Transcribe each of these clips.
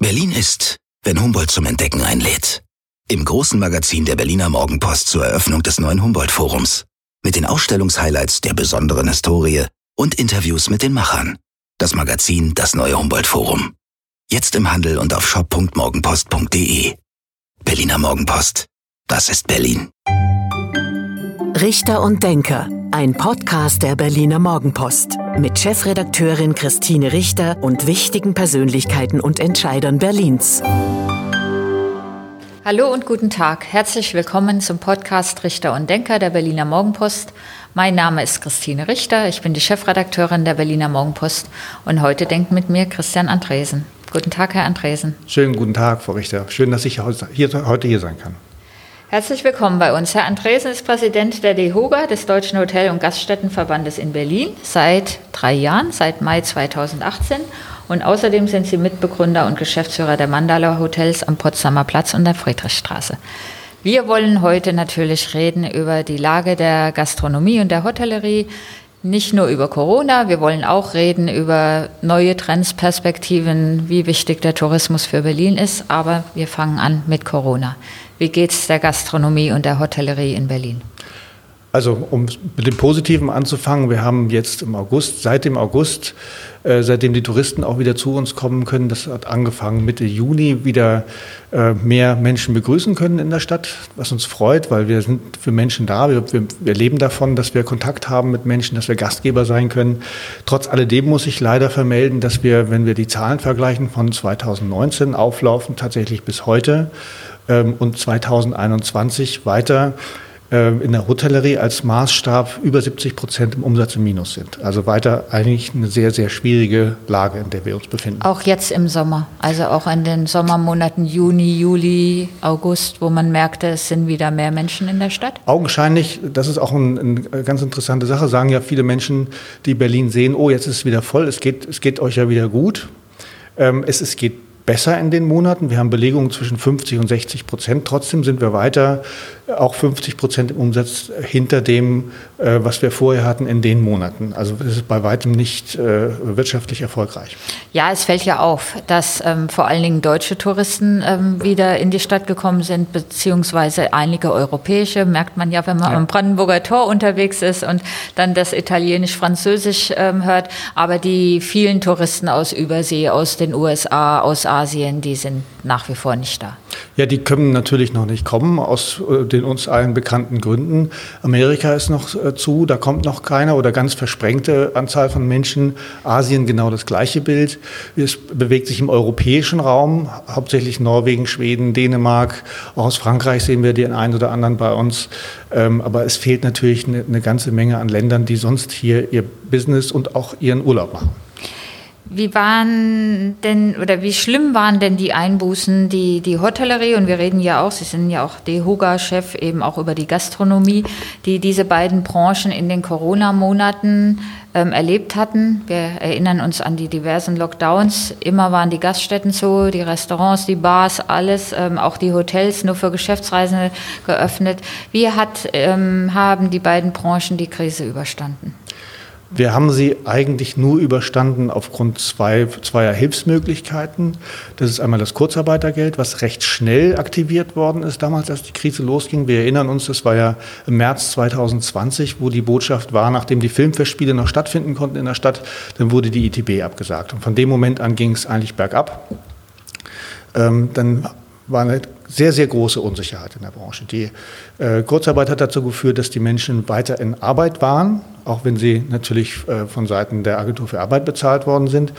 Berlin ist, wenn Humboldt zum Entdecken einlädt. Im großen Magazin der Berliner Morgenpost zur Eröffnung des neuen Humboldt-Forums. Mit den Ausstellungshighlights der besonderen Historie und Interviews mit den Machern. Das Magazin Das neue Humboldt-Forum. Jetzt im Handel und auf shop.morgenpost.de. Berliner Morgenpost. Das ist Berlin. Richter und Denker. Ein Podcast der Berliner Morgenpost mit Chefredakteurin Christine Richter und wichtigen Persönlichkeiten und Entscheidern Berlins. Hallo und guten Tag. Herzlich willkommen zum Podcast Richter und Denker der Berliner Morgenpost. Mein Name ist Christine Richter. Ich bin die Chefredakteurin der Berliner Morgenpost und heute denkt mit mir Christian Andresen. Guten Tag, Herr Andresen. Schönen guten Tag, Frau Richter. Schön, dass ich heute hier sein kann. Herzlich willkommen bei uns. Herr Andresen ist Präsident der DEHOGA, des Deutschen Hotel- und Gaststättenverbandes in Berlin, seit drei Jahren, seit Mai 2018. Und außerdem sind Sie Mitbegründer und Geschäftsführer der Mandala Hotels am Potsdamer Platz und der Friedrichstraße. Wir wollen heute natürlich reden über die Lage der Gastronomie und der Hotellerie, nicht nur über Corona, wir wollen auch reden über neue Trends, Perspektiven, wie wichtig der Tourismus für Berlin ist, aber wir fangen an mit Corona. Wie geht es der Gastronomie und der Hotellerie in Berlin? Also um mit dem Positiven anzufangen, wir haben jetzt im August, seit dem August, äh, seitdem die Touristen auch wieder zu uns kommen können, das hat angefangen Mitte Juni, wieder äh, mehr Menschen begrüßen können in der Stadt, was uns freut, weil wir sind für Menschen da, wir, wir, wir leben davon, dass wir Kontakt haben mit Menschen, dass wir Gastgeber sein können. Trotz alledem muss ich leider vermelden, dass wir, wenn wir die Zahlen vergleichen von 2019 auflaufen, tatsächlich bis heute ähm, und 2021 weiter ähm, in der Hotellerie als Maßstab über 70 Prozent im Umsatz im Minus sind. Also weiter eigentlich eine sehr, sehr schwierige Lage, in der wir uns befinden. Auch jetzt im Sommer, also auch in den Sommermonaten Juni, Juli, August, wo man merkte, es sind wieder mehr Menschen in der Stadt? Augenscheinlich, das ist auch ein, eine ganz interessante Sache, sagen ja viele Menschen, die Berlin sehen, oh, jetzt ist es wieder voll, es geht, es geht euch ja wieder gut. Ähm, es, es geht besser in den Monaten. Wir haben Belegungen zwischen 50 und 60 Prozent. Trotzdem sind wir weiter auch 50 Prozent im Umsatz hinter dem, äh, was wir vorher hatten in den Monaten. Also das ist bei weitem nicht äh, wirtschaftlich erfolgreich. Ja, es fällt ja auf, dass ähm, vor allen Dingen deutsche Touristen ähm, wieder in die Stadt gekommen sind, beziehungsweise einige europäische. Merkt man ja, wenn man ja. am Brandenburger Tor unterwegs ist und dann das Italienisch-Französisch ähm, hört. Aber die vielen Touristen aus Übersee, aus den USA, aus Asien, die sind nach wie vor nicht da. Ja, die können natürlich noch nicht kommen aus äh, den uns allen bekannten Gründen. Amerika ist noch äh, zu, da kommt noch keiner oder ganz versprengte Anzahl von Menschen. Asien genau das gleiche Bild. Es bewegt sich im europäischen Raum, hauptsächlich Norwegen, Schweden, Dänemark. Auch aus Frankreich sehen wir den einen oder anderen bei uns. Ähm, aber es fehlt natürlich eine, eine ganze Menge an Ländern, die sonst hier ihr Business und auch ihren Urlaub machen. Wie waren denn oder wie schlimm waren denn die Einbußen, die die Hotellerie und wir reden ja auch, Sie sind ja auch DEHOGA-Chef, eben auch über die Gastronomie, die diese beiden Branchen in den Corona-Monaten ähm, erlebt hatten. Wir erinnern uns an die diversen Lockdowns. Immer waren die Gaststätten zu, die Restaurants, die Bars, alles, ähm, auch die Hotels nur für Geschäftsreisende geöffnet. Wie hat, ähm, haben die beiden Branchen die Krise überstanden? Wir haben sie eigentlich nur überstanden aufgrund zwei, zweier Hilfsmöglichkeiten. Das ist einmal das Kurzarbeitergeld, was recht schnell aktiviert worden ist, damals, als die Krise losging. Wir erinnern uns, das war ja im März 2020, wo die Botschaft war, nachdem die Filmfestspiele noch stattfinden konnten in der Stadt, dann wurde die ITB abgesagt. Und von dem Moment an ging es eigentlich bergab. Ähm, dann war eine sehr, sehr große Unsicherheit in der Branche. Die äh, Kurzarbeit hat dazu geführt, dass die Menschen weiter in Arbeit waren, auch wenn sie natürlich äh, von Seiten der Agentur für Arbeit bezahlt worden sind.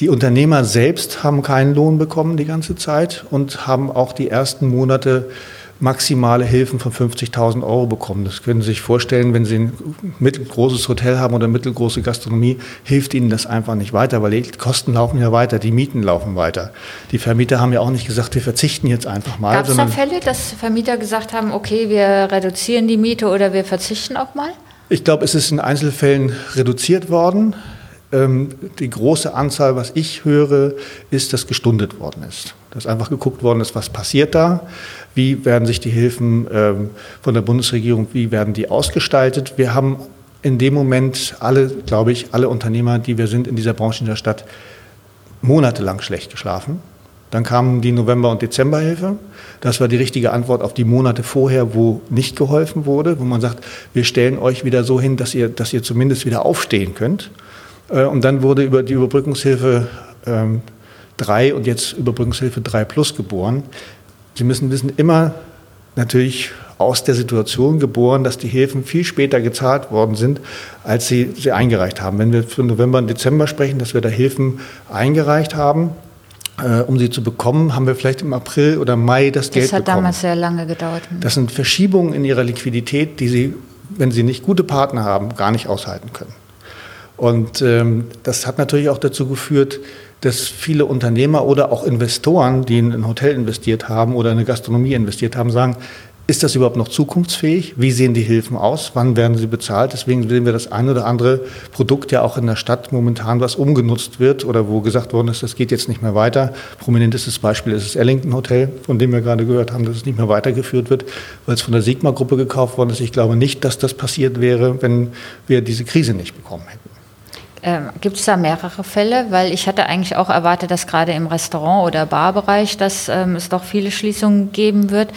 Die Unternehmer selbst haben keinen Lohn bekommen die ganze Zeit und haben auch die ersten Monate maximale Hilfen von 50.000 Euro bekommen. Das können Sie sich vorstellen, wenn Sie ein mittelgroßes Hotel haben oder mittelgroße Gastronomie, hilft Ihnen das einfach nicht weiter, weil die Kosten laufen ja weiter, die Mieten laufen weiter. Die Vermieter haben ja auch nicht gesagt, wir verzichten jetzt einfach mal. Gab es da Fälle, dass Vermieter gesagt haben, okay, wir reduzieren die Miete oder wir verzichten auch mal? Ich glaube, es ist in Einzelfällen reduziert worden. Ähm, die große Anzahl, was ich höre, ist, dass gestundet worden ist. Dass einfach geguckt worden ist, was passiert da, wie werden sich die Hilfen ähm, von der Bundesregierung, wie werden die ausgestaltet. Wir haben in dem Moment alle, glaube ich, alle Unternehmer, die wir sind in dieser Branche in der Stadt, monatelang schlecht geschlafen. Dann kamen die November- und Dezemberhilfe. Das war die richtige Antwort auf die Monate vorher, wo nicht geholfen wurde, wo man sagt, wir stellen euch wieder so hin, dass ihr, dass ihr zumindest wieder aufstehen könnt. Äh, und dann wurde über die Überbrückungshilfe 3 ähm, und jetzt Überbrückungshilfe 3 Plus geboren. Sie müssen wissen, immer natürlich aus der Situation geboren, dass die Hilfen viel später gezahlt worden sind, als sie sie eingereicht haben. Wenn wir für November und Dezember sprechen, dass wir da Hilfen eingereicht haben, äh, um sie zu bekommen, haben wir vielleicht im April oder Mai das, das Geld bekommen. Das hat damals sehr lange gedauert. Das sind Verschiebungen in ihrer Liquidität, die sie, wenn sie nicht gute Partner haben, gar nicht aushalten können. Und ähm, das hat natürlich auch dazu geführt, dass viele Unternehmer oder auch Investoren, die in ein Hotel investiert haben oder in eine Gastronomie investiert haben, sagen, ist das überhaupt noch zukunftsfähig? Wie sehen die Hilfen aus? Wann werden sie bezahlt? Deswegen sehen wir das ein oder andere Produkt ja auch in der Stadt momentan, was umgenutzt wird oder wo gesagt worden ist, das geht jetzt nicht mehr weiter. Prominentestes Beispiel ist das Ellington Hotel, von dem wir gerade gehört haben, dass es nicht mehr weitergeführt wird, weil es von der Sigma-Gruppe gekauft worden ist. Ich glaube nicht, dass das passiert wäre, wenn wir diese Krise nicht bekommen hätten. Ähm, Gibt es da mehrere Fälle? Weil ich hatte eigentlich auch erwartet, dass gerade im Restaurant- oder Barbereich, dass ähm, es doch viele Schließungen geben wird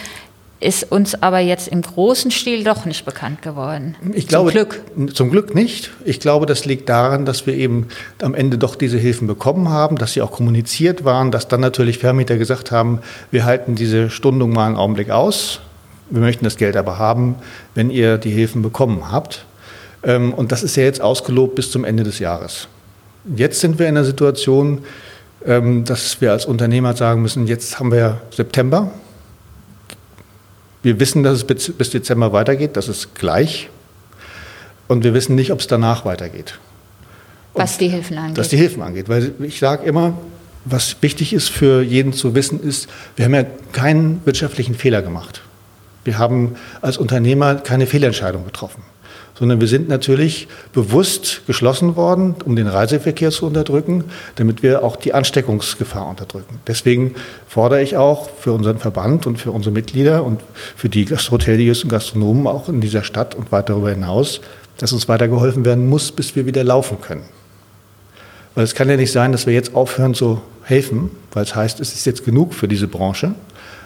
ist uns aber jetzt im großen Stil doch nicht bekannt geworden. Ich glaube, zum Glück. Zum Glück nicht. Ich glaube, das liegt daran, dass wir eben am Ende doch diese Hilfen bekommen haben, dass sie auch kommuniziert waren, dass dann natürlich Vermieter gesagt haben, wir halten diese Stundung mal einen Augenblick aus. Wir möchten das Geld aber haben, wenn ihr die Hilfen bekommen habt. Ähm, und das ist ja jetzt ausgelobt bis zum Ende des Jahres. Jetzt sind wir in der Situation, ähm, dass wir als Unternehmer sagen müssen, jetzt haben wir September, wir wissen, dass es bis Dezember weitergeht, das ist gleich. Und wir wissen nicht, ob es danach weitergeht. Und was die Hilfen angeht. Was die Hilfen angeht. Weil ich sage immer, was wichtig ist für jeden zu wissen, ist, wir haben ja keinen wirtschaftlichen Fehler gemacht. Wir haben als Unternehmer keine Fehlentscheidung getroffen sondern wir sind natürlich bewusst geschlossen worden, um den Reiseverkehr zu unterdrücken, damit wir auch die Ansteckungsgefahr unterdrücken. Deswegen fordere ich auch für unseren Verband und für unsere Mitglieder und für die Hoteliers und Gastronomen auch in dieser Stadt und weit darüber hinaus, dass uns weitergeholfen werden muss, bis wir wieder laufen können. Weil es kann ja nicht sein, dass wir jetzt aufhören zu helfen, weil es heißt, es ist jetzt genug für diese Branche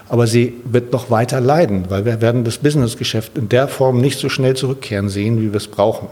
aber sie wird noch weiter leiden, weil wir werden das Businessgeschäft in der Form nicht so schnell zurückkehren sehen, wie wir es brauchen.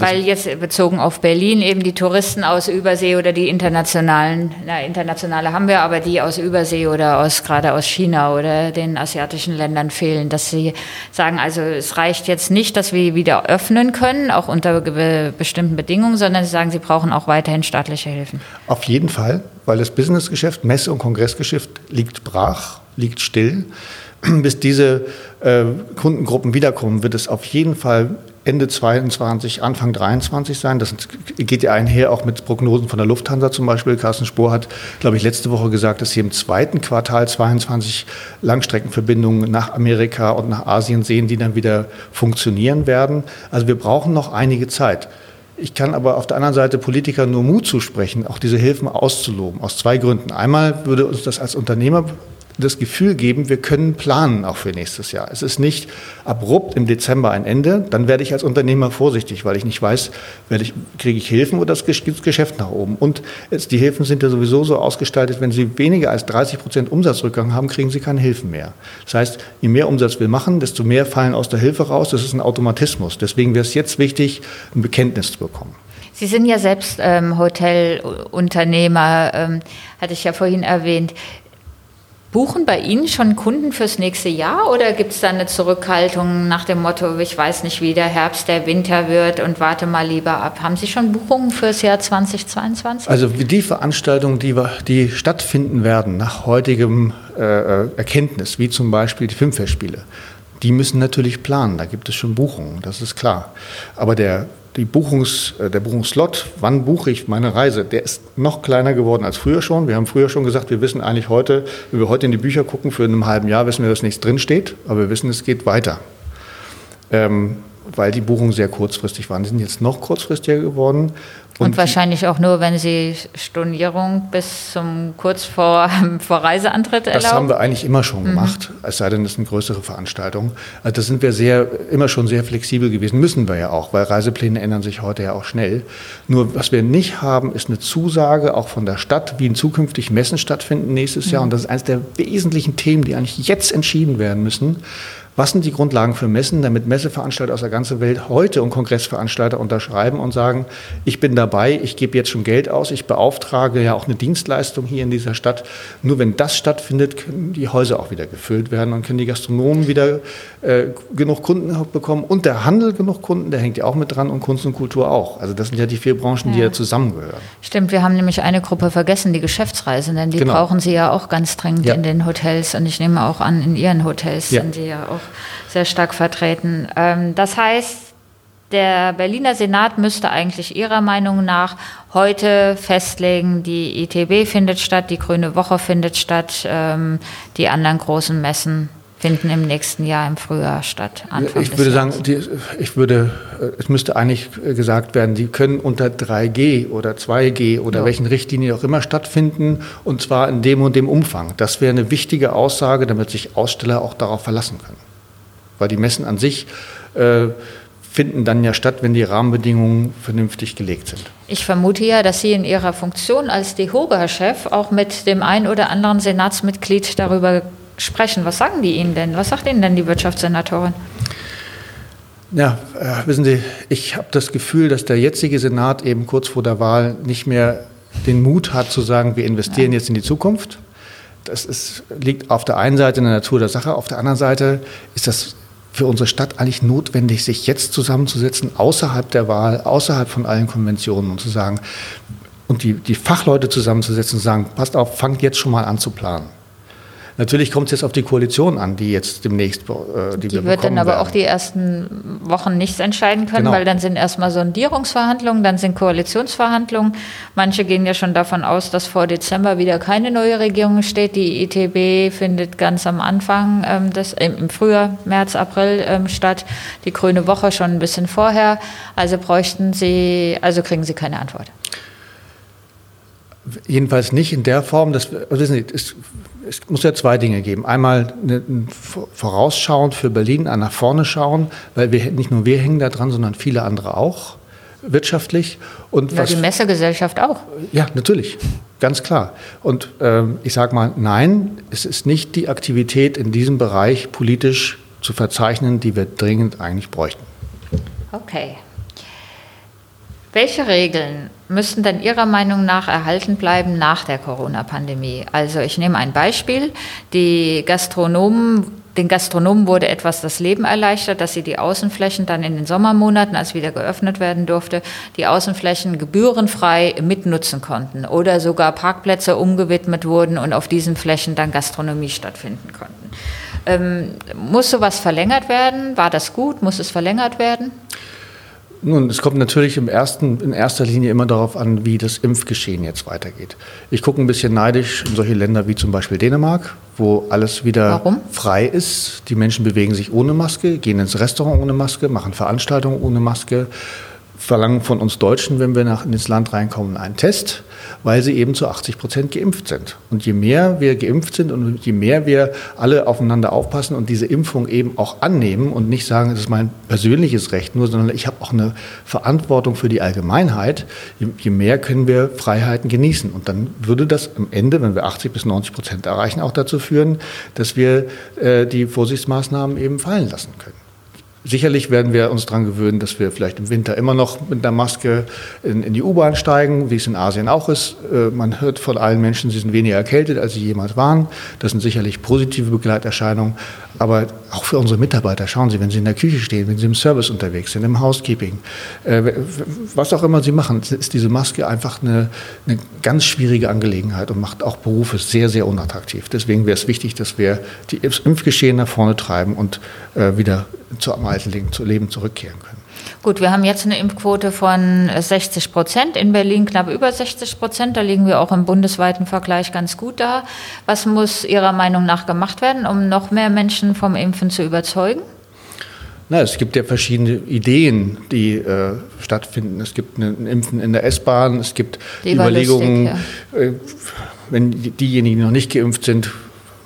Weil jetzt bezogen auf Berlin eben die Touristen aus Übersee oder die internationalen, na internationale haben wir, aber die aus Übersee oder aus gerade aus China oder den asiatischen Ländern fehlen, dass sie sagen, also es reicht jetzt nicht, dass wir wieder öffnen können, auch unter bestimmten Bedingungen, sondern sie sagen, sie brauchen auch weiterhin staatliche Hilfen. Auf jeden Fall, weil das Businessgeschäft, Messe- und Kongressgeschäft liegt brach, liegt still. Bis diese äh, Kundengruppen wiederkommen, wird es auf jeden Fall Ende 22, Anfang 23 sein. Das geht ja einher auch mit Prognosen von der Lufthansa zum Beispiel. Carsten Spohr hat, glaube ich, letzte Woche gesagt, dass sie im zweiten Quartal 22 Langstreckenverbindungen nach Amerika und nach Asien sehen, die dann wieder funktionieren werden. Also wir brauchen noch einige Zeit. Ich kann aber auf der anderen Seite Politikern nur Mut zusprechen, auch diese Hilfen auszuloben, aus zwei Gründen. Einmal würde uns das als Unternehmer das Gefühl geben, wir können planen auch für nächstes Jahr. Es ist nicht abrupt im Dezember ein Ende. Dann werde ich als Unternehmer vorsichtig, weil ich nicht weiß, ich, kriege ich Hilfen oder das Geschäft nach oben. Und jetzt, die Hilfen sind ja sowieso so ausgestaltet, wenn Sie weniger als 30 Prozent Umsatzrückgang haben, kriegen Sie keine Hilfen mehr. Das heißt, je mehr Umsatz wir machen, desto mehr fallen aus der Hilfe raus. Das ist ein Automatismus. Deswegen wäre es jetzt wichtig, ein Bekenntnis zu bekommen. Sie sind ja selbst ähm, Hotelunternehmer, ähm, hatte ich ja vorhin erwähnt. Buchen bei Ihnen schon Kunden fürs nächste Jahr oder gibt es da eine Zurückhaltung nach dem Motto, ich weiß nicht, wie der Herbst, der Winter wird und warte mal lieber ab? Haben Sie schon Buchungen fürs Jahr 2022? Also die Veranstaltungen, die, die stattfinden werden nach heutigem äh, äh, Erkenntnis, wie zum Beispiel die Filmfestspiele, die müssen natürlich planen. Da gibt es schon Buchungen, das ist klar. Aber der die Buchungs, äh, der Buchungslot, wann buche ich meine Reise, der ist noch kleiner geworden als früher schon. Wir haben früher schon gesagt, wir wissen eigentlich heute, wenn wir heute in die Bücher gucken, für einem halben Jahr wissen wir, dass nichts drinsteht, aber wir wissen, es geht weiter. Ähm, weil die Buchungen sehr kurzfristig waren. Die sind jetzt noch kurzfristiger geworden, Und, und, wahrscheinlich auch nur, wenn Sie Stornierung bis zum kurz vor, vor Reiseantritt erlauben? Das haben wir eigentlich immer schon mhm. gemacht, es sei denn, es ist eine größere Veranstaltung. Also da sind wir sehr, immer schon sehr flexibel gewesen, müssen wir ja auch, weil Reisepläne ändern sich heute ja auch schnell. Nur was wir nicht haben, ist eine Zusage auch von der Stadt, wie in zukünftig Messen stattfinden nächstes mhm. Jahr. Und das ist eines der wesentlichen Themen, die eigentlich jetzt entschieden werden müssen was sind die Grundlagen für Messen, damit Messeveranstalter aus der ganzen Welt heute und Kongressveranstalter unterschreiben und sagen, ich bin dabei, ich gebe jetzt schon Geld aus, ich beauftrage ja auch eine Dienstleistung hier in dieser Stadt. Nur wenn das stattfindet, können die Häuser auch wieder gefüllt werden und können die Gastronomen wieder äh, genug Kunden bekommen und der Handel genug Kunden, der hängt ja auch mit dran und Kunst und Kultur auch. Also das sind ja die vier Branchen, ja. die ja zusammengehören. Stimmt, wir haben nämlich eine Gruppe vergessen, die Geschäftsreisenden, die genau. brauchen sie ja auch ganz dringend ja. in den Hotels und ich nehme auch an, in ihren Hotels ja. sind sie ja auch sehr stark vertreten. Ähm, das heißt, der Berliner Senat müsste eigentlich Ihrer Meinung nach heute festlegen, die ITB findet statt, die Grüne Woche findet statt, ähm, die anderen großen Messen finden im nächsten Jahr im Frühjahr statt. Anfang ich würde sagen, die, ich würde, äh, es müsste eigentlich gesagt werden, die können unter 3G oder 2G oder ja. welchen Richtlinien auch immer stattfinden und zwar in dem und dem Umfang. Das wäre eine wichtige Aussage, damit sich Aussteller auch darauf verlassen können. Weil die Messen an sich äh, finden dann ja statt, wenn die Rahmenbedingungen vernünftig gelegt sind. Ich vermute ja, dass Sie in Ihrer Funktion als DEHOGA-Chef auch mit dem einen oder anderen Senatsmitglied darüber sprechen. Was sagen die Ihnen denn? Was sagt Ihnen denn die Wirtschaftssenatorin? Ja, äh, wissen Sie, ich habe das Gefühl, dass der jetzige Senat eben kurz vor der Wahl nicht mehr den Mut hat zu sagen, wir investieren ja. jetzt in die Zukunft. Das ist, liegt auf der einen Seite in der Natur der Sache, auf der anderen Seite ist das für unsere Stadt eigentlich notwendig, sich jetzt zusammenzusetzen, außerhalb der Wahl, außerhalb von allen Konventionen und zu sagen, und die, die Fachleute zusammenzusetzen und zu sagen, passt auf, fangt jetzt schon mal an zu planen. Natürlich kommt es jetzt auf die Koalition an, die jetzt demnächst äh, die, die wir wird dann aber werden. auch die ersten Wochen nichts entscheiden können, genau. weil dann sind erstmal Sondierungsverhandlungen, dann sind Koalitionsverhandlungen. Manche gehen ja schon davon aus, dass vor Dezember wieder keine neue Regierung steht. Die ITB findet ganz am Anfang ähm, des, im Frühjahr, März, April ähm, statt. Die Grüne Woche schon ein bisschen vorher. Also bräuchten Sie, also kriegen Sie keine Antwort. Jedenfalls nicht in der Form, dass also wissen Sie, es, es muss ja zwei Dinge geben. Einmal ein vorausschauend für Berlin, ein nach vorne schauen, weil wir nicht nur wir hängen da dran, sondern viele andere auch wirtschaftlich. Und ja, was, die Messegesellschaft auch. Ja, natürlich, ganz klar. Und ähm, ich sage mal, nein, es ist nicht die Aktivität in diesem Bereich politisch zu verzeichnen, die wir dringend eigentlich bräuchten. Okay. Welche Regeln müssten denn Ihrer Meinung nach erhalten bleiben nach der Corona-Pandemie? Also ich nehme ein Beispiel. Die Gastronomen, den Gastronomen wurde etwas das Leben erleichtert, dass sie die Außenflächen dann in den Sommermonaten, als wieder geöffnet werden durfte, die Außenflächen gebührenfrei mitnutzen konnten oder sogar Parkplätze umgewidmet wurden und auf diesen Flächen dann Gastronomie stattfinden konnten. Ähm, muss sowas verlängert werden? War das gut? Muss es verlängert werden? Nun, es kommt natürlich im ersten, in erster Linie immer darauf an, wie das Impfgeschehen jetzt weitergeht. Ich gucke ein bisschen neidisch in solche Länder wie zum Beispiel Dänemark, wo alles wieder Warum? frei ist. Die Menschen bewegen sich ohne Maske, gehen ins Restaurant ohne Maske, machen Veranstaltungen ohne Maske, verlangen von uns Deutschen, wenn wir nach, ins Land reinkommen, einen Test weil sie eben zu 80 Prozent geimpft sind. Und je mehr wir geimpft sind und je mehr wir alle aufeinander aufpassen und diese Impfung eben auch annehmen und nicht sagen, es ist mein persönliches Recht nur, sondern ich habe auch eine Verantwortung für die Allgemeinheit, je, mehr können wir Freiheiten genießen. Und dann würde das am Ende, wenn wir 80 bis 90 Prozent erreichen, auch dazu führen, dass wir äh, die Vorsichtsmaßnahmen eben fallen lassen können. Sicherlich werden wir uns daran gewöhnen, dass wir vielleicht im Winter immer noch mit einer Maske in, in die U-Bahn steigen, wie es in Asien auch ist. Äh, man hört von allen Menschen, sie sind weniger erkältet, als sie jemals waren. Das sind sicherlich positive Begleiterscheinungen. Aber auch für unsere Mitarbeiter, schauen Sie, wenn Sie in der Küche stehen, wenn Sie im Service unterwegs sind, im Housekeeping, äh, was auch immer Sie machen, ist diese Maske einfach eine, eine ganz schwierige Angelegenheit und macht auch Berufe sehr, sehr unattraktiv. Deswegen wäre es wichtig, dass wir die Impfgeschehen nach vorne treiben und äh, wieder zu am alten Leben zurückkehren können. Gut, wir haben jetzt eine Impfquote von 60 Prozent, in Berlin knapp über 60 Prozent. Da liegen wir auch im bundesweiten Vergleich ganz gut da. Was muss Ihrer Meinung nach gemacht werden, um noch mehr Menschen vom Impfen zu überzeugen? Na, es gibt ja verschiedene Ideen, die äh, stattfinden. Es gibt ein Impfen in der S-Bahn, es gibt die Überlegungen, lustig, ja. äh, wenn diejenigen, die noch nicht geimpft sind,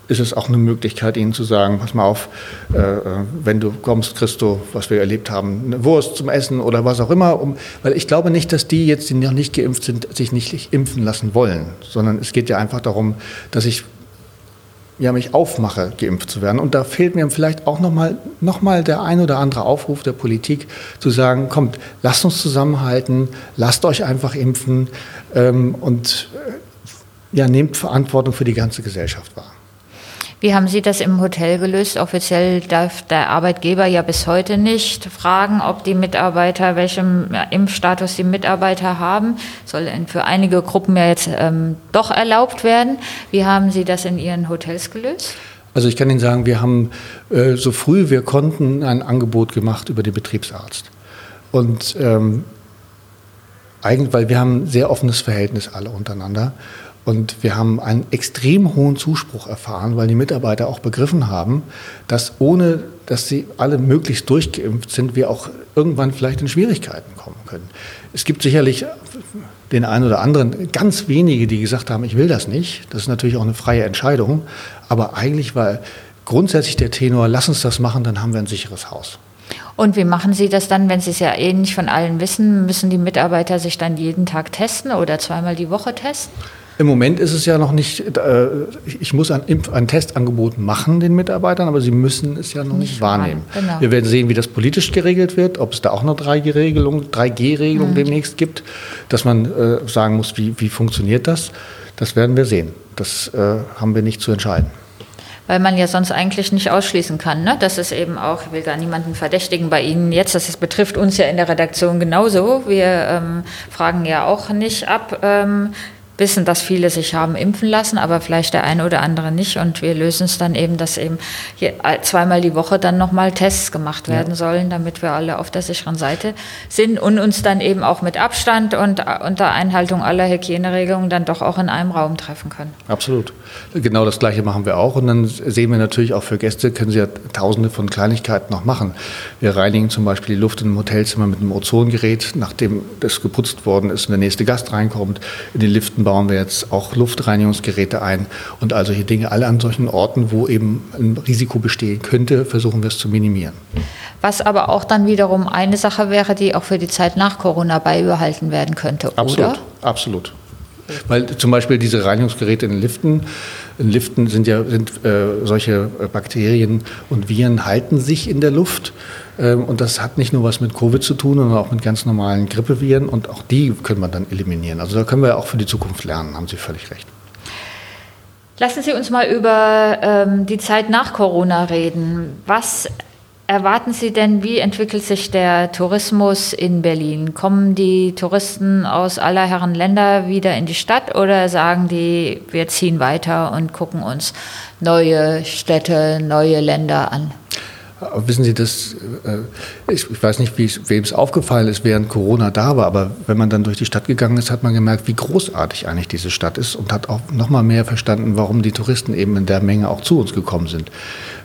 ist es auch eine Möglichkeit, ihnen zu sagen, pass mal auf, äh, äh, wenn du kommst, du, was wir erlebt haben, eine Wurst zum Essen oder was auch immer. Um, weil ich glaube nicht, dass die jetzt, die noch nicht geimpft sind, sich nicht impfen lassen wollen, sondern es geht ja einfach darum, dass ich ja, mich aufmache, geimpft zu werden. Und da fehlt mir vielleicht auch nochmal noch mal der ein oder andere Aufruf der Politik, zu sagen, kommt, lasst uns zusammenhalten, lasst euch einfach impfen ähm, und äh, ja, nehmt Verantwortung für die ganze Gesellschaft wahr. Wie haben Sie das im Hotel gelöst? Offiziell darf der Arbeitgeber ja bis heute nicht fragen, ob die Mitarbeiter, welchem Impfstatus die Mitarbeiter haben. Soll für einige Gruppen ja jetzt ähm, doch erlaubt werden. Wie haben Sie das in Ihren Hotels gelöst? Also ich kann Ihnen sagen, wir haben äh, so früh wir konnten ein Angebot gemacht über den Betriebsarzt. Und ähm, eigentlich, weil wir haben ein sehr offenes Verhältnis alle untereinander. Und wir haben einen extrem hohen Zuspruch erfahren, weil die Mitarbeiter auch begriffen haben, dass ohne, dass sie alle möglichst durchgeimpft sind, wir auch irgendwann vielleicht in Schwierigkeiten kommen können. Es gibt sicherlich den einen oder anderen, ganz wenige, die gesagt haben, ich will das nicht. Das ist natürlich auch eine freie Entscheidung. Aber eigentlich war grundsätzlich der Tenor, lass uns das machen, dann haben wir ein sicheres Haus. Und wie machen Sie das dann, wenn Sie es ja eh nicht von allen wissen? Müssen die Mitarbeiter sich dann jeden Tag testen oder zweimal die Woche testen? Im Moment ist es ja noch nicht, äh, ich muss ein, ein, Testangebot machen den Mitarbeitern, aber sie müssen es ja noch nicht, nicht wahrnehmen. Genau. Wir werden sehen, wie das politisch geregelt wird, ob es da auch eine 3G-Regelung 3G mhm. demnächst gibt, dass man äh, sagen muss, wie, wie funktioniert das. Das werden wir sehen. Das äh, haben wir nicht zu entscheiden weil man ja sonst eigentlich nicht ausschließen kann. Ne? Das ist eben auch, ich will gar niemanden verdächtigen bei Ihnen jetzt, das betrifft uns ja in der Redaktion genauso. Wir ähm, fragen ja auch nicht ab, ähm, wissen, dass viele sich haben impfen lassen, aber vielleicht der eine oder andere nicht. Und wir lösen es dann eben, dass eben hier zweimal die Woche dann nochmal Tests gemacht werden ja. sollen, damit wir alle auf der sicheren Seite sind und uns dann eben auch mit Abstand und unter Einhaltung aller Hygieneregelungen dann doch auch in einem Raum treffen können. Absolut. Genau das Gleiche machen wir auch. Und dann sehen wir natürlich auch für Gäste, können sie ja tausende von Kleinigkeiten noch machen. Wir reinigen zum Beispiel die Luft in einem Hotelzimmer mit einem Ozongerät, nachdem das geputzt worden ist und der nächste Gast reinkommt. In den Liften bauen wir jetzt auch Luftreinigungsgeräte ein und all solche Dinge. Alle an solchen Orten, wo eben ein Risiko bestehen könnte, versuchen wir es zu minimieren. Was aber auch dann wiederum eine Sache wäre, die auch für die Zeit nach Corona beibehalten werden könnte, absolut, oder? Absolut. Weil zum Beispiel diese Reinigungsgeräte in Liften, in Liften sind ja sind, äh, solche Bakterien und Viren halten sich in der Luft. Ähm, und das hat nicht nur was mit Covid zu tun, sondern auch mit ganz normalen Grippeviren. Und auch die können wir dann eliminieren. Also da können wir auch für die Zukunft lernen, haben Sie völlig recht. Lassen Sie uns mal über ähm, die Zeit nach Corona reden. Was erwarten Sie denn, wie entwickelt sich der Tourismus in Berlin? Kommen die Touristen aus aller Herren Länder wieder in die Stadt oder sagen die, wir ziehen weiter und gucken uns neue Städte, neue Länder an? Wissen Sie, das, äh, ich weiß nicht, wem es aufgefallen ist, während Corona da war, aber wenn man dann durch die Stadt gegangen ist, hat man gemerkt, wie großartig eigentlich diese Stadt ist und hat auch noch mal mehr verstanden, warum die Touristen eben in der Menge auch zu uns gekommen sind.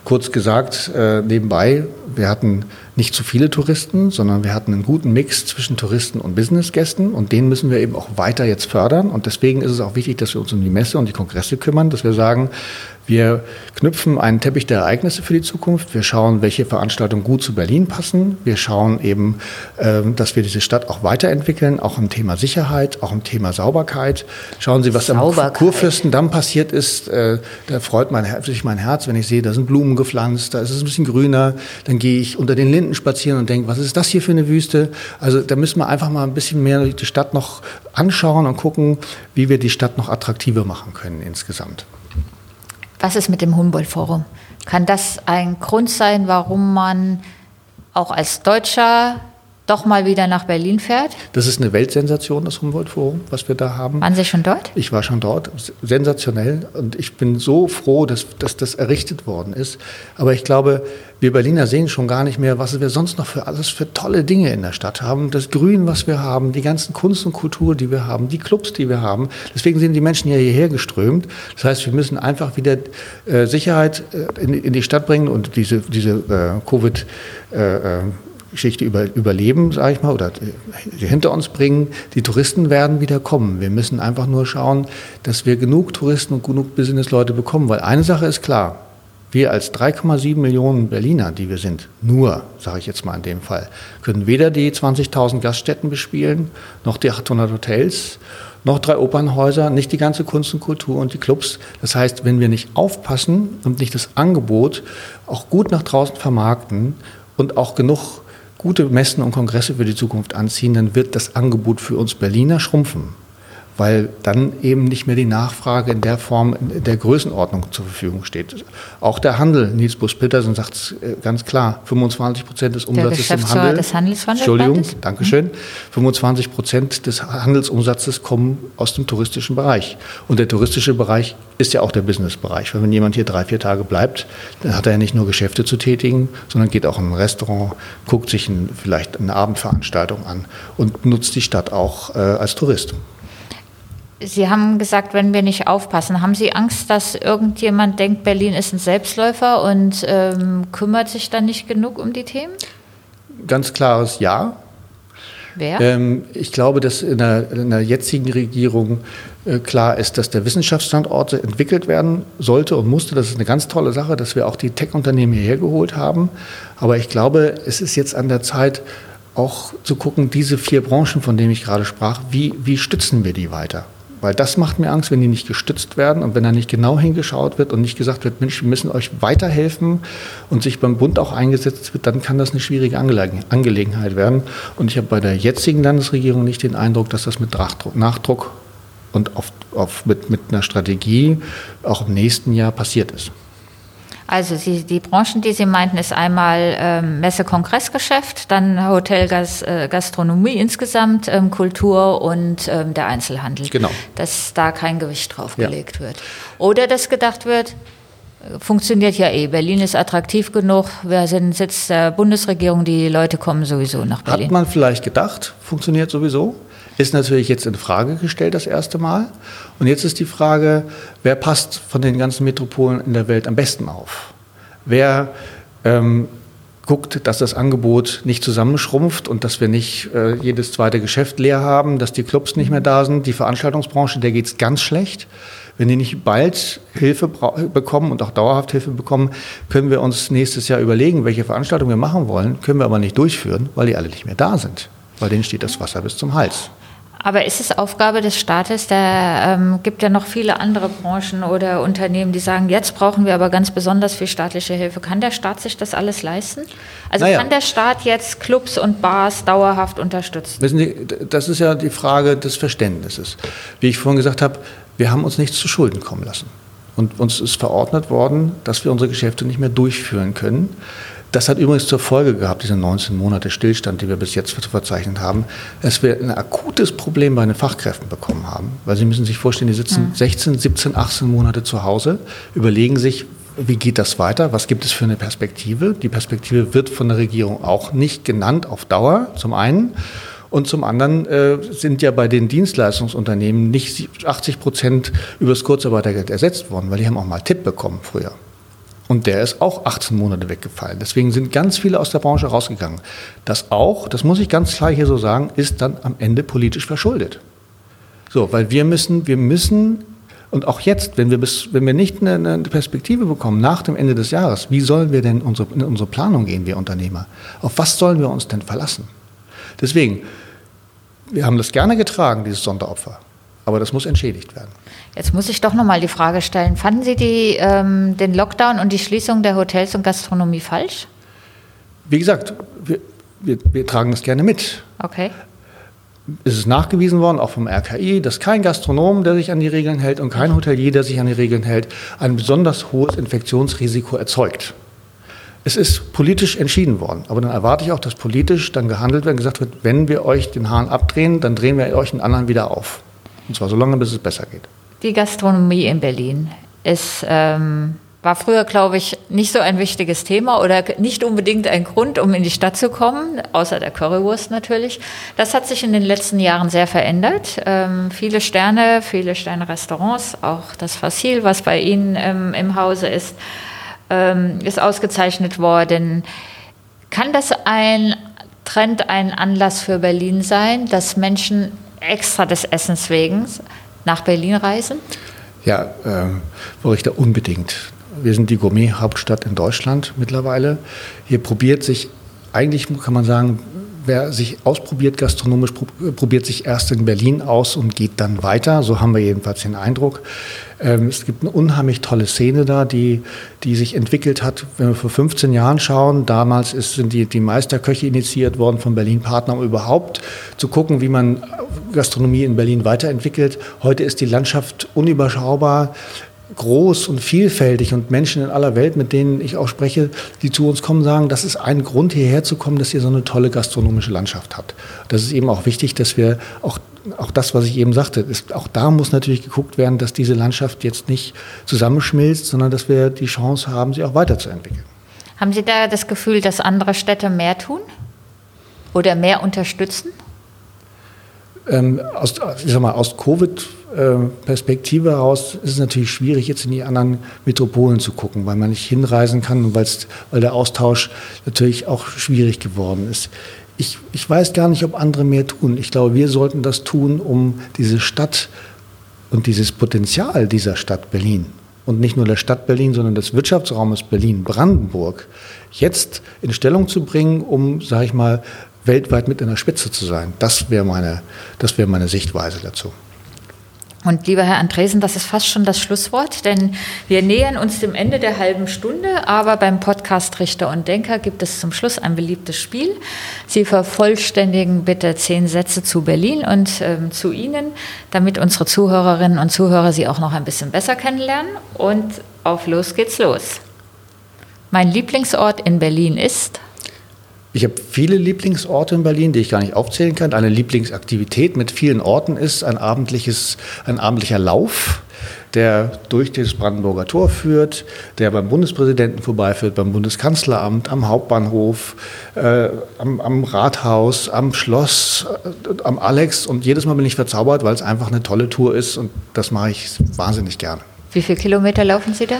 Kurz gesagt, äh, nebenbei, wir hatten nicht zu viele Touristen, sondern wir hatten einen guten Mix zwischen Touristen und Businessgästen und den müssen wir eben auch weiter jetzt fördern und deswegen ist es auch wichtig, dass wir uns um die Messe und die Kongresse kümmern, dass wir sagen, wir knüpfen einen Teppich der Ereignisse für die Zukunft. Wir schauen, welche Veranstaltungen gut zu Berlin passen. Wir schauen eben, ähm, dass wir diese Stadt auch weiterentwickeln, auch im Thema Sicherheit, auch im Thema Sauberkeit. Schauen Sie, was Sauberkeit. am Kurfürstendamm passiert ist. Äh, da freut mein, sich mein Herz, wenn ich sehe, da sind Blumen gepflanzt, da ist es ein bisschen grüner. Dann gehe ich unter den Linden spazieren und denke, was ist das hier für eine Wüste? Also da müssen wir einfach mal ein bisschen mehr die Stadt noch anschauen und gucken, wie wir die Stadt noch attraktiver machen können insgesamt. Was ist mit dem Humboldt-Forum? Kann das ein Grund sein, warum man auch als Deutscher doch mal wieder nach Berlin fährt. Das ist eine Weltsensation, das Humboldt-Forum, was wir da haben. Waren Sie schon dort? Ich war schon dort. Sensationell. Und ich bin so froh, dass, dass das errichtet worden ist. Aber ich glaube, wir Berliner sehen schon gar nicht mehr, was wir sonst noch für alles für tolle Dinge in der Stadt haben. Das Grün, was wir haben, die ganzen Kunst und Kultur, die wir haben, die Clubs, die wir haben. Deswegen sind die Menschen ja hierher geströmt. Das heißt, wir müssen einfach wieder äh, Sicherheit äh, in, in, die Stadt bringen und diese, diese äh, Covid- äh, äh, Geschichte über, überleben, sage ich mal, oder hinter uns bringen. Die Touristen werden wieder kommen. Wir müssen einfach nur schauen, dass wir genug Touristen und genug Businessleute bekommen, weil eine Sache ist klar. Wir als 3,7 Millionen Berliner, die wir sind, nur, sage ich jetzt mal in dem Fall, können weder die 20.000 Gaststätten bespielen, noch die 800 Hotels, noch drei Opernhäuser, nicht die ganze Kunst und Kultur und die Clubs. Das heißt, wenn wir nicht aufpassen und nicht das Angebot auch gut nach draußen vermarkten und auch genug gute Messen und Kongresse für die Zukunft anziehen, dann wird das Angebot für uns Berliner schrumpfen weil dann eben nicht mehr die Nachfrage in der Form, in der Größenordnung zur Verfügung steht. Auch der Handel, Nils Bus-Petersen sagt es äh, ganz klar, 25 Prozent des Umsatzes im Handel. des? Entschuldigung, Dankeschön. 25 Prozent des Handelsumsatzes kommen aus dem touristischen Bereich. Und der touristische Bereich ist ja auch der Businessbereich. Weil wenn jemand hier drei, vier Tage bleibt, dann hat er ja nicht nur Geschäfte zu tätigen, sondern geht auch in ein Restaurant, guckt sich ein, vielleicht eine Abendveranstaltung an und nutzt die Stadt auch äh, als Tourist. Sie haben gesagt, wenn wir nicht aufpassen, haben Sie Angst, dass irgendjemand denkt, Berlin ist ein Selbstläufer und ähm, kümmert sich dann nicht genug um die Themen? Ganz klares Ja. Wer? Ähm, ich glaube, dass in der, in der jetzigen Regierung äh, klar ist, dass der Wissenschaftsstandort entwickelt werden sollte und musste. Das ist eine ganz tolle Sache, dass wir auch die Tech-Unternehmen hierher geholt haben. Aber ich glaube, es ist jetzt an der Zeit, auch zu gucken, diese vier Branchen, von denen ich gerade sprach, wie, wie stützen wir die weiter? Weil das macht mir Angst, wenn die nicht gestützt werden und wenn da nicht genau hingeschaut wird und nicht gesagt wird, Mensch, wir müssen euch weiterhelfen und sich beim Bund auch eingesetzt wird, dann kann das eine schwierige Angelegenheit werden. Und ich habe bei der jetzigen Landesregierung nicht den Eindruck, dass das mit Nachdruck und auf, auf, mit, mit einer Strategie auch im nächsten Jahr passiert ist. Also Sie, die Branchen, die Sie meinten, ist einmal ähm, Messe-Kongressgeschäft, dann Hotel, Gas, äh, Gastronomie insgesamt, ähm, Kultur und ähm, der Einzelhandel. Genau. Dass da kein Gewicht drauf ja. gelegt wird. Oder dass gedacht wird, funktioniert ja eh. Berlin ist attraktiv genug. Wir sind Sitz der Bundesregierung. Die Leute kommen sowieso nach Berlin. Hat man vielleicht gedacht, funktioniert sowieso? Ist natürlich jetzt in Frage gestellt das erste Mal. Und jetzt ist die Frage, wer passt von den ganzen Metropolen in der Welt am besten auf? Wer ähm, guckt, dass das Angebot nicht zusammenschrumpft und dass wir nicht äh, jedes zweite Geschäft leer haben, dass die Clubs nicht mehr da sind. Die Veranstaltungsbranche, der geht es ganz schlecht. Wenn die nicht bald Hilfe bekommen und auch dauerhaft Hilfe bekommen, können wir uns nächstes Jahr überlegen, welche Veranstaltungen wir machen wollen, können wir aber nicht durchführen, weil die alle nicht mehr da sind. Weil denen steht das Wasser bis zum Hals. Aber ist es Aufgabe des Staates? Da ähm, gibt ja noch viele andere Branchen oder Unternehmen, die sagen, jetzt brauchen wir aber ganz besonders viel staatliche Hilfe. Kann der Staat sich das alles leisten? Also naja. kann der Staat jetzt Clubs und Bars dauerhaft unterstützen? Wissen Sie, das ist ja die Frage des Verständnisses. Wie ich vorhin gesagt habe, wir haben uns nichts zu Schulden kommen lassen. Und uns ist verordnet worden, dass wir unsere Geschäfte nicht mehr durchführen können. Das hat übrigens zur Folge gehabt, diese 19 Monate Stillstand, die wir bis jetzt zu verzeichnen haben, dass wir ein akutes Problem bei den Fachkräften bekommen haben. Weil Sie müssen sich vorstellen, die sitzen 16, 17, 18 Monate zu Hause, überlegen sich, wie geht das weiter? Was gibt es für eine Perspektive? Die Perspektive wird von der Regierung auch nicht genannt auf Dauer, zum einen. Und zum anderen äh, sind ja bei den Dienstleistungsunternehmen nicht 80 Prozent übers Kurzarbeitergeld ersetzt worden, weil die haben auch mal Tipp bekommen früher. Und der ist auch 18 Monate weggefallen. Deswegen sind ganz viele aus der Branche rausgegangen. Das auch, das muss ich ganz klar hier so sagen, ist dann am Ende politisch verschuldet. So, weil wir müssen, wir müssen, und auch jetzt, wenn wir, bis, wenn wir nicht eine, Perspektive bekommen nach dem Ende des Jahres, wie sollen wir denn unsere, in unsere Planung gehen, wir Unternehmer? Auf was sollen wir uns denn verlassen? Deswegen, wir haben das gerne getragen, dieses Sonderopfer. Aber das muss entschädigt werden. Jetzt muss ich doch noch mal die Frage stellen: Fanden Sie die, ähm, den Lockdown und die Schließung der Hotels und Gastronomie falsch? Wie gesagt, wir, wir, wir tragen das gerne mit. Okay. Es ist nachgewiesen worden, auch vom RKI, dass kein Gastronom, der sich an die Regeln hält und kein Hotelier, der sich an die Regeln hält, ein besonders hohes Infektionsrisiko erzeugt. Es ist politisch entschieden worden, aber dann erwarte ich auch, dass politisch dann gehandelt wird und gesagt wird, wenn wir euch den Hahn abdrehen, dann drehen wir euch den anderen wieder auf. Und zwar so lange, bis es besser geht. Die Gastronomie in Berlin ist ähm, war früher, glaube ich, nicht so ein wichtiges Thema oder nicht unbedingt ein Grund, um in die Stadt zu kommen, außer der Currywurst natürlich. Das hat sich in den letzten Jahren sehr verändert. Ähm, viele Sterne, viele Sterne-Restaurants, auch das Fassil, was bei Ihnen ähm, im Hause ist, ähm, ist ausgezeichnet worden. Kann das ein Trend, ein Anlass für Berlin sein, dass Menschen extra des Essens wegen nach Berlin reisen? Ja, äh, Richter, unbedingt. Wir sind die Gourmet-Hauptstadt in Deutschland mittlerweile. Hier probiert sich, eigentlich kann man sagen, wer sich ausprobiert gastronomisch, probiert sich erst in Berlin aus und geht dann weiter. So haben wir jedenfalls den Eindruck. Ähm, es gibt eine unheimlich tolle Szene da, die, die sich entwickelt hat. Wenn wir vor 15 Jahren schauen, damals ist, sind die, die Meisterköche initiiert worden von Berlin Partner, um überhaupt zu gucken, wie man Gastronomie in Berlin weiterentwickelt. Heute ist die Landschaft unüberschaubar groß und vielfältig und Menschen in aller Welt, mit denen ich auch spreche, die zu uns kommen, sagen, das ist ein Grund, hierher zu kommen, dass ihr so eine tolle gastronomische Landschaft habt. Das ist eben auch wichtig, dass wir auch, auch das, was ich eben sagte, ist, auch da muss natürlich geguckt werden, dass diese Landschaft jetzt nicht zusammenschmilzt, sondern dass wir die Chance haben, sie auch weiterzuentwickeln. Haben Sie da das Gefühl, dass andere Städte mehr tun oder mehr unterstützen? Ähm, aus, ich sag mal, aus Covid Perspektive heraus ist es natürlich schwierig, jetzt in die anderen Metropolen zu gucken, weil man nicht hinreisen kann und weil der Austausch natürlich auch schwierig geworden ist. Ich, ich weiß gar nicht, ob andere mehr tun. Ich glaube, wir sollten das tun, um diese Stadt und dieses Potenzial dieser Stadt Berlin und nicht nur der Stadt Berlin, sondern des Wirtschaftsraumes Berlin-Brandenburg jetzt in Stellung zu bringen, um, sage ich mal, weltweit mit in der Spitze zu sein. Das wäre meine, das meine Sichtweise dazu. Und lieber Herr Andresen, das ist fast schon das Schlusswort, denn wir nähern uns dem Ende der halben Stunde, aber beim Podcast Richter und Denker gibt es zum Schluss ein beliebtes Spiel. Sie vervollständigen bitte zehn Sätze zu Berlin und ähm, zu Ihnen, damit unsere Zuhörerinnen und Zuhörer Sie auch noch ein bisschen besser kennenlernen. Und auf los geht's los. Mein Lieblingsort in Berlin ist ich habe viele Lieblingsorte in Berlin, die ich gar nicht aufzählen kann. Eine Lieblingsaktivität mit vielen Orten ist ein, abendliches, ein abendlicher Lauf, der durch das Brandenburger Tor führt, der beim Bundespräsidenten vorbeiführt, beim Bundeskanzleramt, am Hauptbahnhof, äh, am, am, Rathaus, am Schloss, äh, am Alex. Und jedes Mal bin ich verzaubert, weil es einfach eine tolle Tour ist und das mache ich wahnsinnig gerne. Wie viele Kilometer laufen Sie da?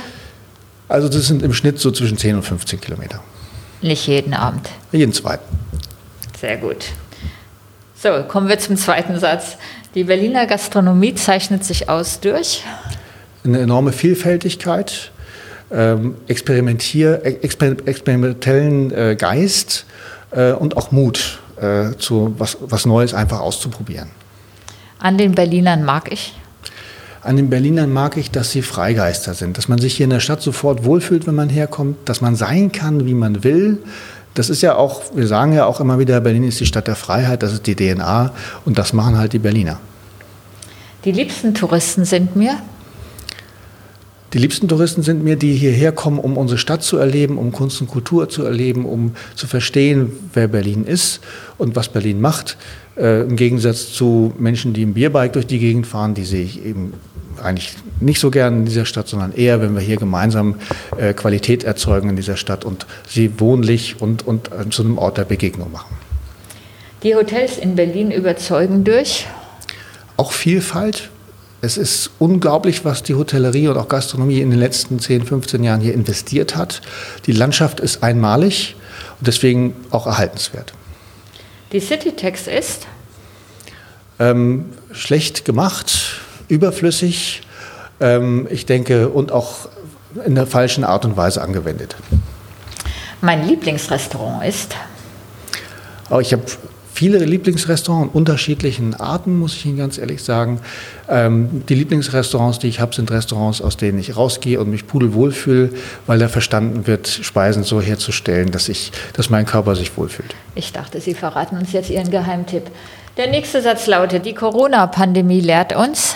Also das sind im Schnitt so zwischen 10 und 15 Kilometer. Nicht jeden Abend. Jeden zweiten. Sehr gut. So, kommen wir zum zweiten Satz. Die Berliner Gastronomie zeichnet sich aus durch eine enorme Vielfältigkeit, ähm, experimentier, exper experimentellen äh, Geist äh, und auch Mut, äh, zu was, was Neues einfach auszuprobieren. An den Berlinern mag ich an den Berlinern mag ich, dass sie Freigeister sind, dass man sich hier in der Stadt sofort wohlfühlt, wenn man herkommt, dass man sein kann, wie man will. Das ist ja auch, wir sagen ja auch immer wieder, Berlin ist die Stadt der Freiheit, das ist die DNA und das machen halt die Berliner. Die liebsten Touristen sind mir? Die liebsten Touristen sind mir, die hierher kommen, um unsere Stadt zu erleben, um Kunst und Kultur zu erleben, um zu verstehen, wer Berlin ist und was Berlin macht. Äh, Im Gegensatz zu Menschen, die im Bierbike durch die Gegend fahren, die sehe ich eben eigentlich nicht so gern in dieser Stadt, sondern eher, wenn wir hier gemeinsam äh, Qualität erzeugen in dieser Stadt und sie wohnlich und, und äh, zu einem Ort der Begegnung machen. Die Hotels in Berlin überzeugen durch? Auch Vielfalt. Es ist unglaublich, was die Hotellerie und auch Gastronomie in den letzten 10, 15 Jahren hier investiert hat. Die Landschaft ist einmalig und deswegen auch erhaltenswert. Die Citytex ist? Ähm, schlecht gemacht, überflüssig, ähm, ich denke, und auch in der falschen Art und Weise angewendet. Mein Lieblingsrestaurant ist? Oh, ich habe viele Lieblingsrestaurants unterschiedlichen Arten, muss ich Ihnen ganz ehrlich sagen. Ähm, die Lieblingsrestaurants, die ich habe, sind Restaurants, aus denen ich rausgehe und mich pudelwohl fühle, weil da verstanden wird, Speisen so herzustellen, dass, ich, dass mein Körper sich wohlfühlt. Ich dachte, Sie verraten uns jetzt Ihren Geheimtipp. Der nächste Satz lautet, die Corona-Pandemie lehrt uns.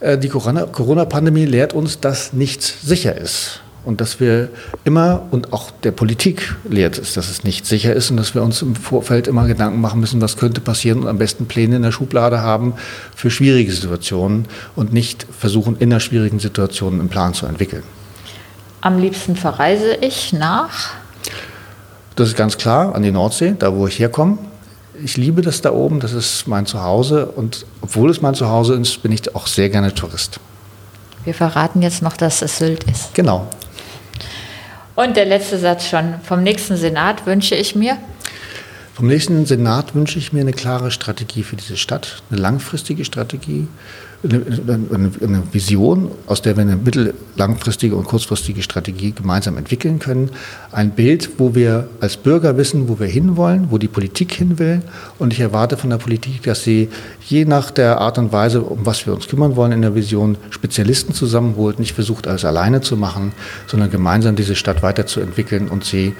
Äh, die Corona-Pandemie lehrt uns, dass nichts sicher ist. Und dass wir immer und auch der Politik lehrt es, dass es nicht sicher ist und dass wir uns im Vorfeld immer Gedanken machen müssen, was könnte passieren und am besten Pläne in der Schublade haben für schwierige Situationen und nicht versuchen, in einer schwierigen Situation einen Plan zu entwickeln. Am liebsten verreise ich nach? Das ist ganz klar an die Nordsee, da wo ich herkomme. Ich liebe das da oben, das ist mein Zuhause und obwohl es mein Zuhause ist, bin ich auch sehr gerne Tourist. Wir verraten jetzt noch, dass es Sylt ist. Genau. Und der letzte Satz schon. Vom nächsten Senat wünsche ich mir? Vom nächsten Senat wünsche ich mir eine klare Strategie für diese Stadt, eine langfristige Strategie, eine, eine, Vision, aus der wir eine mittel-, langfristige und kurzfristige Strategie gemeinsam entwickeln können. Ein Bild, wo wir als Bürger wissen, wo wir hinwollen, wo die Politik hin will. Und ich erwarte von der Politik, dass sie je nach der Art und Weise, um was wir uns kümmern wollen in der Vision, Spezialisten zusammenholt, nicht versucht, alles alleine zu machen, sondern gemeinsam diese Stadt weiterzuentwickeln und sie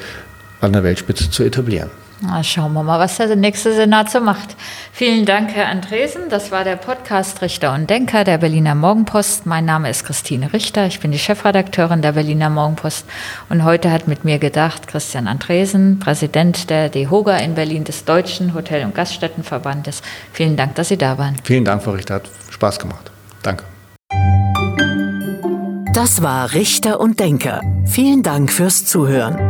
an der Weltspitze zu etablieren. Na, schauen wir mal, was der nächste Senat so macht. Vielen Dank, Herr Andresen. Das war der Podcast Richter und Denker der Berliner Morgenpost. Mein Name ist Christine Richter. Ich bin die Chefredakteurin der Berliner Morgenpost. Und heute hat mit mir gedacht Christian Andresen, Präsident der DEHOGA in Berlin des Deutschen Hotel- und Gaststättenverbandes. Vielen Dank, dass Sie da waren. Vielen Dank, Frau Richter. Hat Spaß gemacht. Danke. Das war Richter und Denker. Vielen Dank fürs Zuhören.